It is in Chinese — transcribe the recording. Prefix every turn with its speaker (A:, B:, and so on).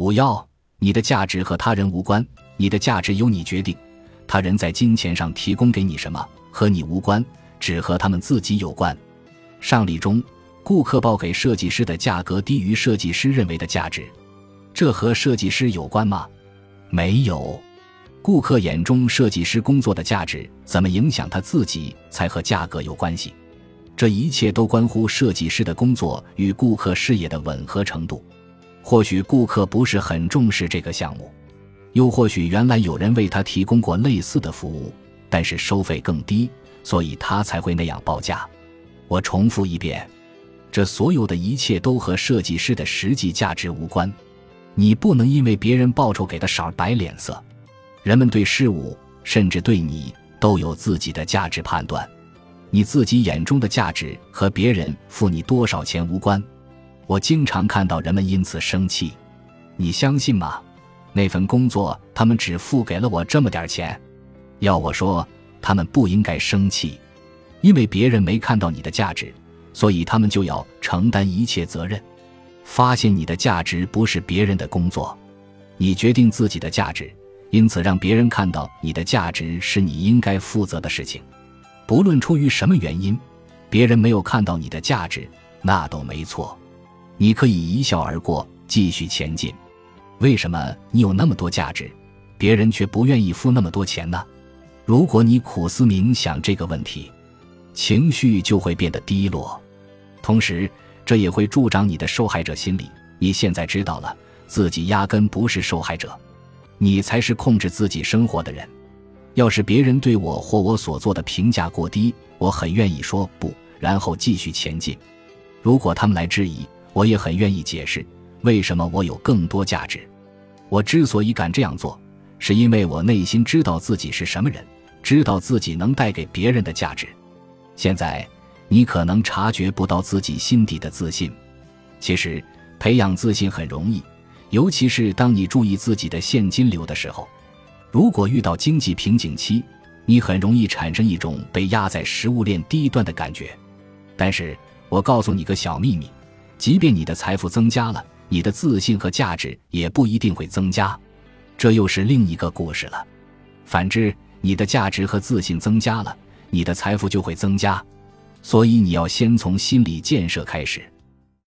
A: 五幺，你的价值和他人无关，你的价值由你决定。他人在金钱上提供给你什么和你无关，只和他们自己有关。上例中，顾客报给设计师的价格低于设计师认为的价值，这和设计师有关吗？没有。顾客眼中设计师工作的价值怎么影响他自己，才和价格有关系。这一切都关乎设计师的工作与顾客事业的吻合程度。或许顾客不是很重视这个项目，又或许原来有人为他提供过类似的服务，但是收费更低，所以他才会那样报价。我重复一遍，这所有的一切都和设计师的实际价值无关。你不能因为别人报酬给的少摆脸色。人们对事物，甚至对你，都有自己的价值判断。你自己眼中的价值和别人付你多少钱无关。我经常看到人们因此生气，你相信吗？那份工作他们只付给了我这么点钱。要我说，他们不应该生气，因为别人没看到你的价值，所以他们就要承担一切责任。发现你的价值不是别人的工作，你决定自己的价值。因此，让别人看到你的价值是你应该负责的事情。不论出于什么原因，别人没有看到你的价值，那都没错。你可以一笑而过，继续前进。为什么你有那么多价值，别人却不愿意付那么多钱呢？如果你苦思冥想这个问题，情绪就会变得低落，同时这也会助长你的受害者心理。你现在知道了，自己压根不是受害者。你才是控制自己生活的人。要是别人对我或我所做的评价过低，我很愿意说不，然后继续前进。如果他们来质疑，我也很愿意解释为什么我有更多价值。我之所以敢这样做，是因为我内心知道自己是什么人，知道自己能带给别人的价值。现在你可能察觉不到自己心底的自信，其实培养自信很容易。尤其是当你注意自己的现金流的时候，如果遇到经济瓶颈期，你很容易产生一种被压在食物链低端的感觉。但是我告诉你个小秘密：即便你的财富增加了，你的自信和价值也不一定会增加。这又是另一个故事了。反之，你的价值和自信增加了，你的财富就会增加。所以你要先从心理建设开始。